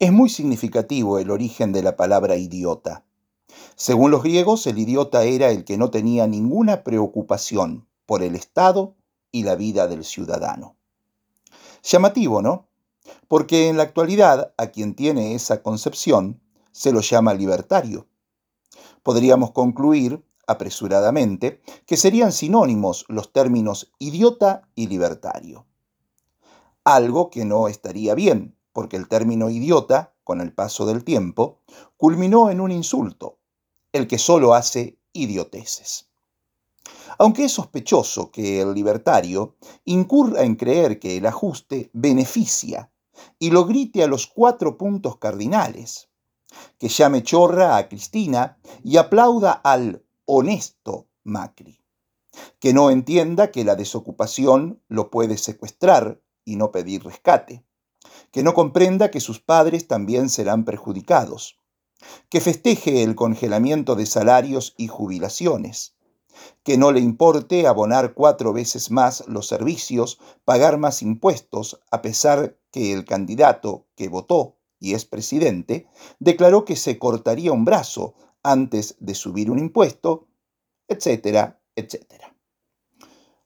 Es muy significativo el origen de la palabra idiota. Según los griegos, el idiota era el que no tenía ninguna preocupación por el Estado y la vida del ciudadano. Llamativo, ¿no? Porque en la actualidad a quien tiene esa concepción se lo llama libertario. Podríamos concluir apresuradamente que serían sinónimos los términos idiota y libertario. Algo que no estaría bien, porque el término idiota, con el paso del tiempo, culminó en un insulto, el que solo hace idioteces. Aunque es sospechoso que el libertario incurra en creer que el ajuste beneficia y lo grite a los cuatro puntos cardinales, que llame chorra a Cristina y aplauda al honesto Macri, que no entienda que la desocupación lo puede secuestrar y no pedir rescate, que no comprenda que sus padres también serán perjudicados, que festeje el congelamiento de salarios y jubilaciones, que no le importe abonar cuatro veces más los servicios, pagar más impuestos, a pesar que el candidato que votó y es presidente, declaró que se cortaría un brazo antes de subir un impuesto, etcétera, etcétera.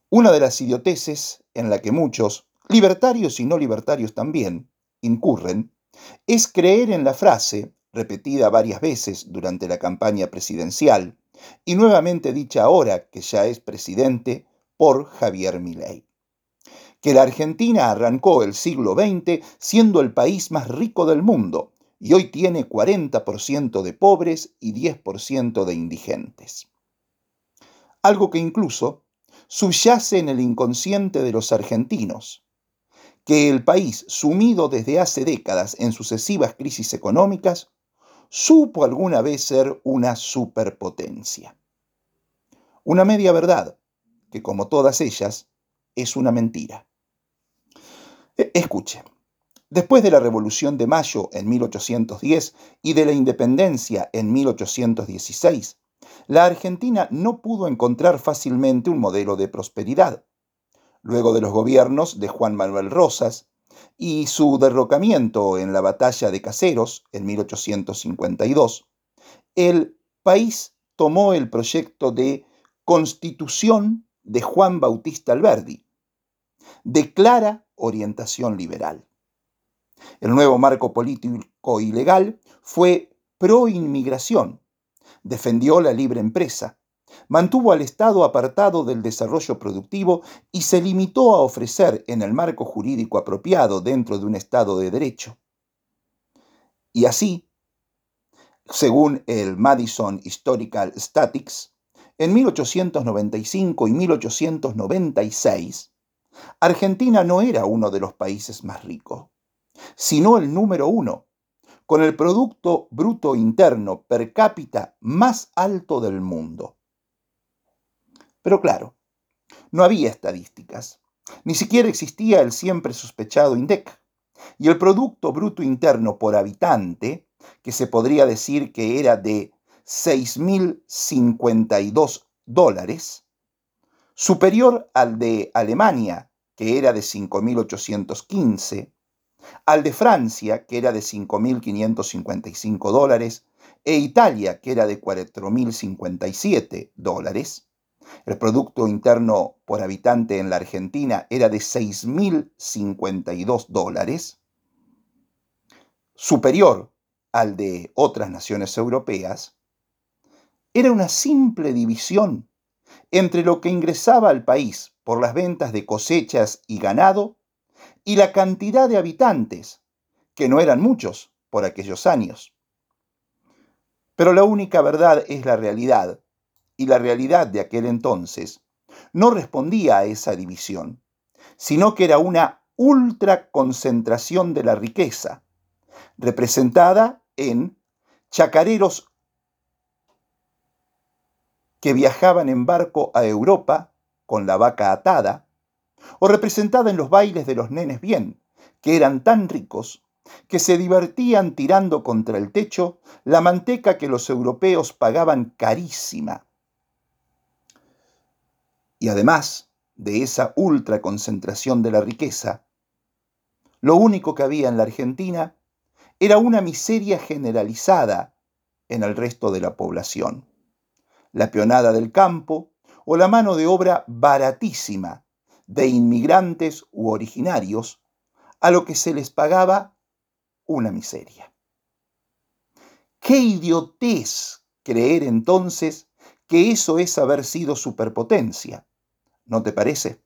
Una de las idioteces en la que muchos, libertarios y no libertarios también, incurren, es creer en la frase, repetida varias veces durante la campaña presidencial, y nuevamente dicha ahora que ya es presidente por Javier Milei. Que la Argentina arrancó el siglo XX siendo el país más rico del mundo y hoy tiene 40% de pobres y 10% de indigentes. Algo que incluso subyace en el inconsciente de los argentinos, que el país, sumido desde hace décadas en sucesivas crisis económicas, supo alguna vez ser una superpotencia. Una media verdad, que como todas ellas, es una mentira. E, escuche, después de la Revolución de Mayo en 1810 y de la Independencia en 1816, la Argentina no pudo encontrar fácilmente un modelo de prosperidad. Luego de los gobiernos de Juan Manuel Rosas, y su derrocamiento en la batalla de Caseros en 1852, el país tomó el proyecto de Constitución de Juan Bautista Alberdi, de clara orientación liberal. El nuevo marco político y legal fue pro inmigración, defendió la libre empresa, mantuvo al Estado apartado del desarrollo productivo y se limitó a ofrecer en el marco jurídico apropiado dentro de un Estado de Derecho. Y así, según el Madison Historical Statics, en 1895 y 1896, Argentina no era uno de los países más ricos, sino el número uno, con el Producto Bruto Interno per cápita más alto del mundo. Pero claro, no había estadísticas. Ni siquiera existía el siempre sospechado INDEC. Y el Producto Bruto Interno por habitante, que se podría decir que era de 6.052 dólares, superior al de Alemania, que era de 5.815, al de Francia, que era de 5.555 dólares, e Italia, que era de 4.057 dólares, el Producto Interno por habitante en la Argentina era de 6.052 dólares, superior al de otras naciones europeas, era una simple división entre lo que ingresaba al país por las ventas de cosechas y ganado y la cantidad de habitantes, que no eran muchos por aquellos años. Pero la única verdad es la realidad, y la realidad de aquel entonces no respondía a esa división, sino que era una ultraconcentración de la riqueza, representada en chacareros que viajaban en barco a Europa con la vaca atada, o representada en los bailes de los nenes bien, que eran tan ricos que se divertían tirando contra el techo la manteca que los europeos pagaban carísima y además de esa ultra concentración de la riqueza, lo único que había en la Argentina era una miseria generalizada en el resto de la población. La peonada del campo o la mano de obra baratísima de inmigrantes u originarios, a lo que se les pagaba una miseria. Qué idiotez creer entonces que eso es haber sido superpotencia, ¿no te parece?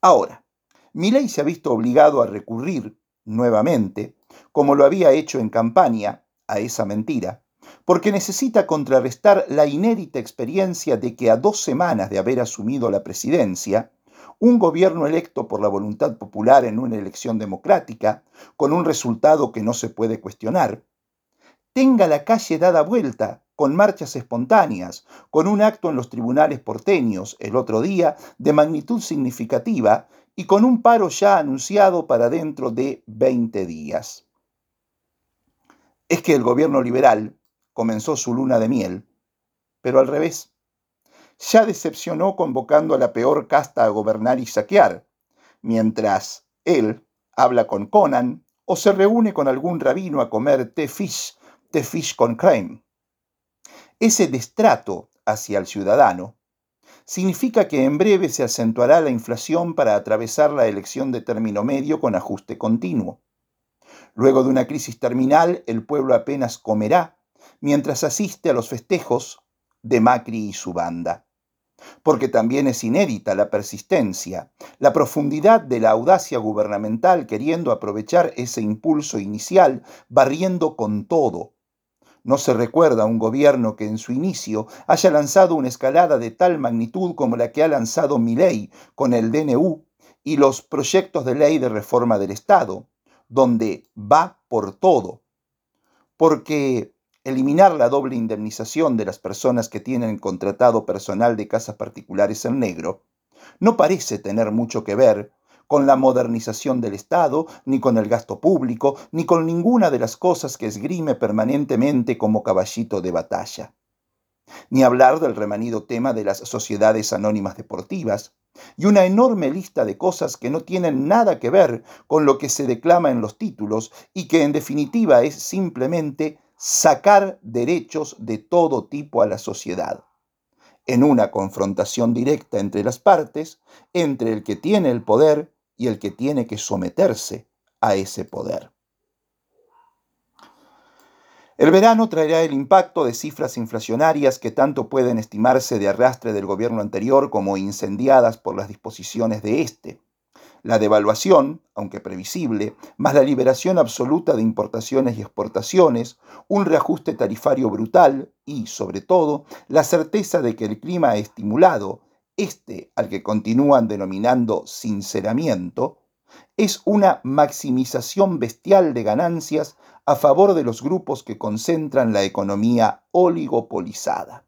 Ahora, Milei se ha visto obligado a recurrir nuevamente, como lo había hecho en campaña, a esa mentira, porque necesita contrarrestar la inédita experiencia de que a dos semanas de haber asumido la presidencia, un gobierno electo por la voluntad popular en una elección democrática, con un resultado que no se puede cuestionar, tenga la calle dada vuelta con marchas espontáneas, con un acto en los tribunales porteños el otro día de magnitud significativa y con un paro ya anunciado para dentro de 20 días. Es que el gobierno liberal comenzó su luna de miel, pero al revés ya decepcionó convocando a la peor casta a gobernar y saquear, mientras él habla con Conan o se reúne con algún rabino a comer té fish, té fish con creme. Ese destrato hacia el ciudadano significa que en breve se acentuará la inflación para atravesar la elección de término medio con ajuste continuo. Luego de una crisis terminal, el pueblo apenas comerá mientras asiste a los festejos de Macri y su banda porque también es inédita la persistencia, la profundidad de la audacia gubernamental queriendo aprovechar ese impulso inicial, barriendo con todo. No se recuerda un gobierno que en su inicio haya lanzado una escalada de tal magnitud como la que ha lanzado Milei con el DNU y los proyectos de ley de reforma del Estado, donde va por todo. Porque eliminar la doble indemnización de las personas que tienen contratado personal de casas particulares en negro no parece tener mucho que ver con la modernización del Estado, ni con el gasto público, ni con ninguna de las cosas que esgrime permanentemente como caballito de batalla. Ni hablar del remanido tema de las sociedades anónimas deportivas, y una enorme lista de cosas que no tienen nada que ver con lo que se declama en los títulos y que en definitiva es simplemente sacar derechos de todo tipo a la sociedad, en una confrontación directa entre las partes, entre el que tiene el poder y el que tiene que someterse a ese poder. El verano traerá el impacto de cifras inflacionarias que tanto pueden estimarse de arrastre del gobierno anterior como incendiadas por las disposiciones de éste la devaluación, aunque previsible, más la liberación absoluta de importaciones y exportaciones, un reajuste tarifario brutal y, sobre todo, la certeza de que el clima estimulado, este al que continúan denominando sinceramiento, es una maximización bestial de ganancias a favor de los grupos que concentran la economía oligopolizada.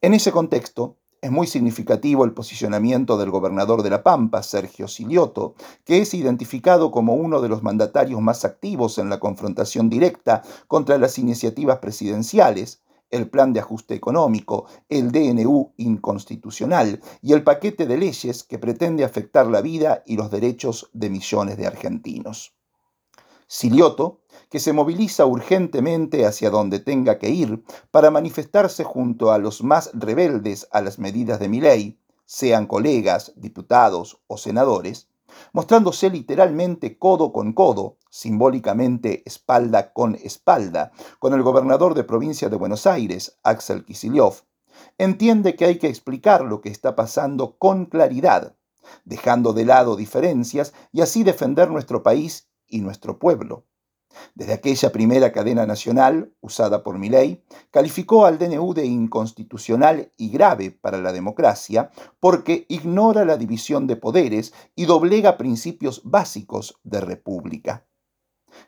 En ese contexto, es muy significativo el posicionamiento del gobernador de La Pampa, Sergio Silioto, que es identificado como uno de los mandatarios más activos en la confrontación directa contra las iniciativas presidenciales, el plan de ajuste económico, el DNU inconstitucional y el paquete de leyes que pretende afectar la vida y los derechos de millones de argentinos. Silioto, que se moviliza urgentemente hacia donde tenga que ir para manifestarse junto a los más rebeldes a las medidas de mi ley, sean colegas, diputados o senadores, mostrándose literalmente codo con codo, simbólicamente espalda con espalda, con el gobernador de provincia de Buenos Aires, Axel Kicillof, entiende que hay que explicar lo que está pasando con claridad, dejando de lado diferencias y así defender nuestro país y nuestro pueblo. Desde aquella primera cadena nacional, usada por Milei, calificó al DNU de inconstitucional y grave para la democracia porque ignora la división de poderes y doblega principios básicos de república.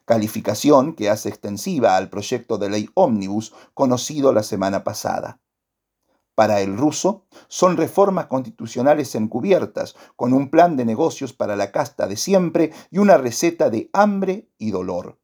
Calificación que hace extensiva al proyecto de ley ómnibus conocido la semana pasada. Para el ruso, son reformas constitucionales encubiertas, con un plan de negocios para la casta de siempre y una receta de hambre y dolor.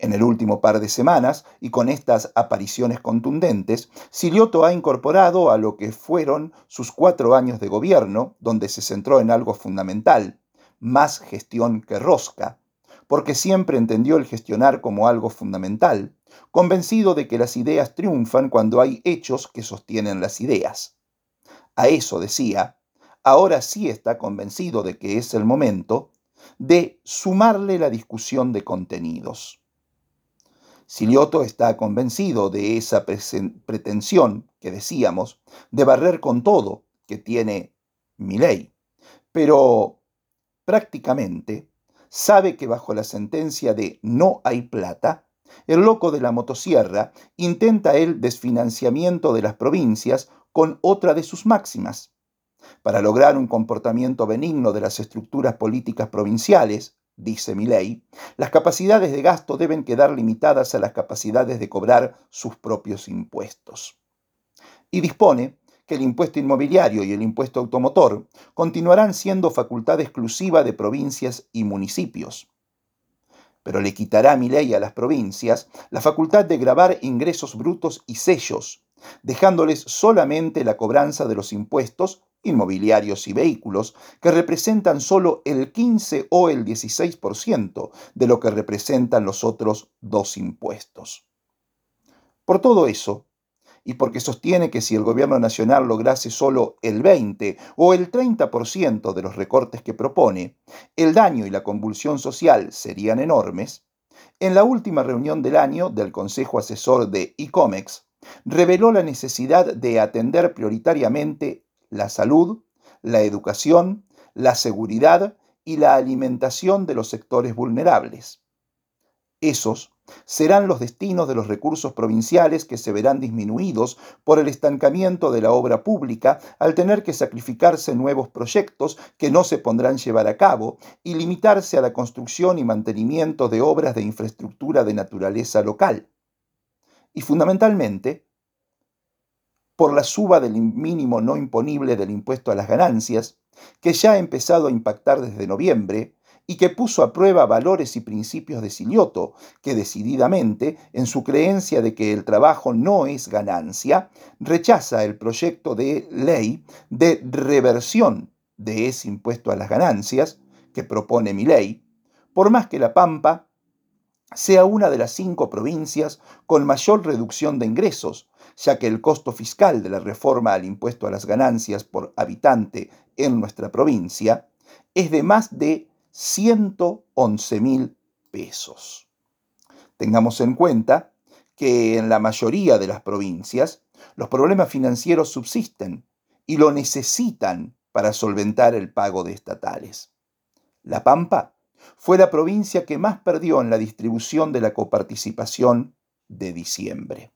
En el último par de semanas, y con estas apariciones contundentes, Silioto ha incorporado a lo que fueron sus cuatro años de gobierno, donde se centró en algo fundamental, más gestión que rosca, porque siempre entendió el gestionar como algo fundamental, convencido de que las ideas triunfan cuando hay hechos que sostienen las ideas. A eso decía, ahora sí está convencido de que es el momento de sumarle la discusión de contenidos. Silioto está convencido de esa pretensión que decíamos de barrer con todo que tiene ley, pero prácticamente sabe que bajo la sentencia de no hay plata, el loco de la motosierra intenta el desfinanciamiento de las provincias con otra de sus máximas. Para lograr un comportamiento benigno de las estructuras políticas provinciales, dice ley, las capacidades de gasto deben quedar limitadas a las capacidades de cobrar sus propios impuestos. Y dispone que el impuesto inmobiliario y el impuesto automotor continuarán siendo facultad exclusiva de provincias y municipios. Pero le quitará mi ley a las provincias la facultad de grabar ingresos brutos y sellos, dejándoles solamente la cobranza de los impuestos inmobiliarios y vehículos, que representan solo el 15 o el 16% de lo que representan los otros dos impuestos. Por todo eso, y porque sostiene que si el gobierno nacional lograse solo el 20 o el 30% de los recortes que propone, el daño y la convulsión social serían enormes, en la última reunión del año del Consejo Asesor de ICOMEX, reveló la necesidad de atender prioritariamente la salud, la educación, la seguridad y la alimentación de los sectores vulnerables. Esos serán los destinos de los recursos provinciales que se verán disminuidos por el estancamiento de la obra pública al tener que sacrificarse nuevos proyectos que no se pondrán llevar a cabo y limitarse a la construcción y mantenimiento de obras de infraestructura de naturaleza local. Y fundamentalmente, por la suba del mínimo no imponible del impuesto a las ganancias, que ya ha empezado a impactar desde noviembre y que puso a prueba valores y principios de Silioto, que decididamente, en su creencia de que el trabajo no es ganancia, rechaza el proyecto de ley de reversión de ese impuesto a las ganancias que propone mi ley, por más que La Pampa sea una de las cinco provincias con mayor reducción de ingresos, ya que el costo fiscal de la reforma al impuesto a las ganancias por habitante en nuestra provincia es de más de 111 mil pesos. Tengamos en cuenta que en la mayoría de las provincias los problemas financieros subsisten y lo necesitan para solventar el pago de estatales. La Pampa fue la provincia que más perdió en la distribución de la coparticipación de diciembre.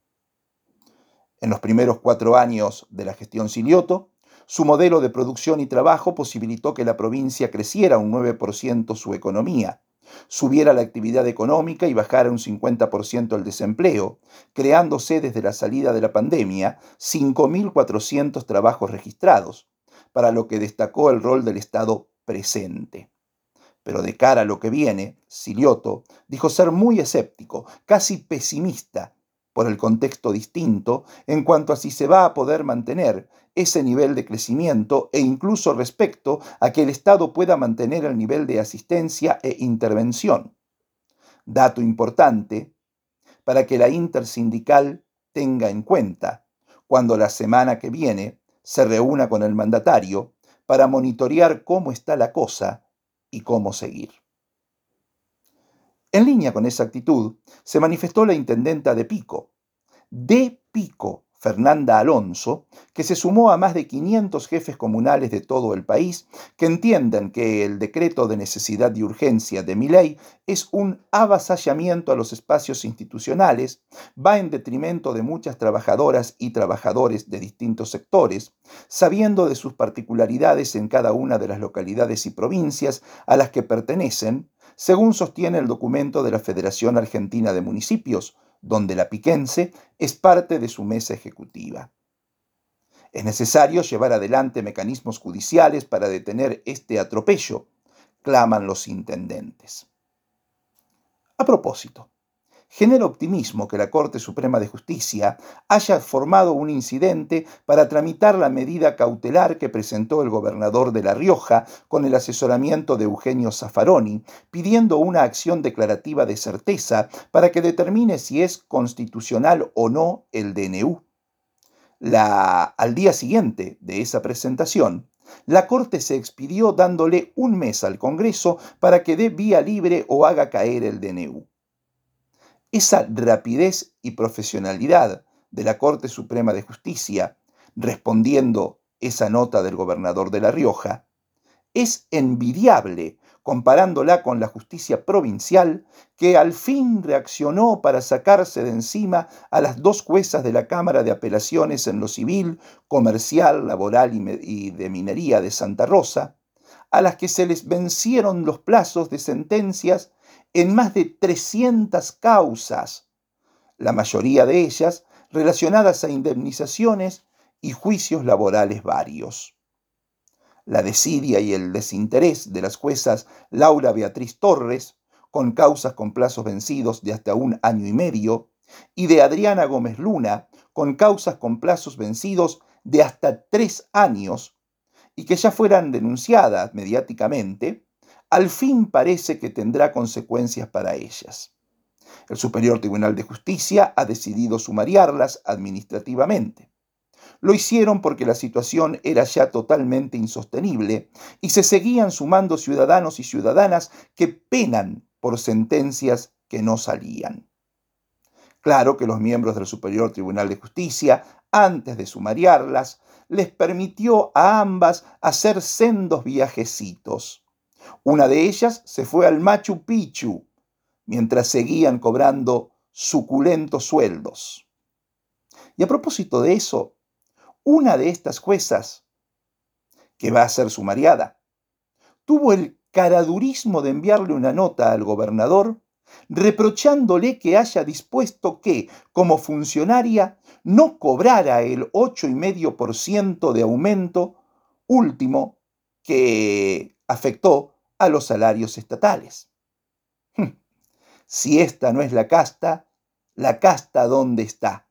En los primeros cuatro años de la gestión Silioto, su modelo de producción y trabajo posibilitó que la provincia creciera un 9% su economía, subiera la actividad económica y bajara un 50% el desempleo, creándose desde la salida de la pandemia 5.400 trabajos registrados, para lo que destacó el rol del Estado presente. Pero de cara a lo que viene, Silioto dijo ser muy escéptico, casi pesimista, por el contexto distinto en cuanto a si se va a poder mantener ese nivel de crecimiento e incluso respecto a que el Estado pueda mantener el nivel de asistencia e intervención. Dato importante para que la intersindical tenga en cuenta cuando la semana que viene se reúna con el mandatario para monitorear cómo está la cosa y cómo seguir. En línea con esa actitud, se manifestó la intendenta de Pico, de Pico, Fernanda Alonso, que se sumó a más de 500 jefes comunales de todo el país que entienden que el decreto de necesidad y urgencia de mi ley es un avasallamiento a los espacios institucionales, va en detrimento de muchas trabajadoras y trabajadores de distintos sectores, sabiendo de sus particularidades en cada una de las localidades y provincias a las que pertenecen, según sostiene el documento de la Federación Argentina de Municipios, donde la Piquense es parte de su mesa ejecutiva. Es necesario llevar adelante mecanismos judiciales para detener este atropello, claman los intendentes. A propósito, Genera optimismo que la Corte Suprema de Justicia haya formado un incidente para tramitar la medida cautelar que presentó el gobernador de La Rioja con el asesoramiento de Eugenio Zaffaroni, pidiendo una acción declarativa de certeza para que determine si es constitucional o no el DNU. La, al día siguiente de esa presentación, la Corte se expidió dándole un mes al Congreso para que dé vía libre o haga caer el DNU. Esa rapidez y profesionalidad de la Corte Suprema de Justicia, respondiendo esa nota del gobernador de La Rioja, es envidiable comparándola con la justicia provincial que al fin reaccionó para sacarse de encima a las dos juezas de la Cámara de Apelaciones en lo civil, comercial, laboral y de minería de Santa Rosa, a las que se les vencieron los plazos de sentencias en más de 300 causas, la mayoría de ellas relacionadas a indemnizaciones y juicios laborales varios. La desidia y el desinterés de las juezas Laura Beatriz Torres, con causas con plazos vencidos de hasta un año y medio, y de Adriana Gómez Luna, con causas con plazos vencidos de hasta tres años, y que ya fueran denunciadas mediáticamente, al fin parece que tendrá consecuencias para ellas. El Superior Tribunal de Justicia ha decidido sumariarlas administrativamente. Lo hicieron porque la situación era ya totalmente insostenible y se seguían sumando ciudadanos y ciudadanas que penan por sentencias que no salían. Claro que los miembros del Superior Tribunal de Justicia, antes de sumariarlas, les permitió a ambas hacer sendos viajecitos una de ellas se fue al Machu Picchu, mientras seguían cobrando suculentos sueldos. Y a propósito de eso, una de estas juezas, que va a ser sumariada, tuvo el caradurismo de enviarle una nota al gobernador reprochándole que haya dispuesto que, como funcionaria, no cobrara el 8,5% de aumento último que afectó a los salarios estatales. Hm. Si esta no es la casta, ¿la casta dónde está?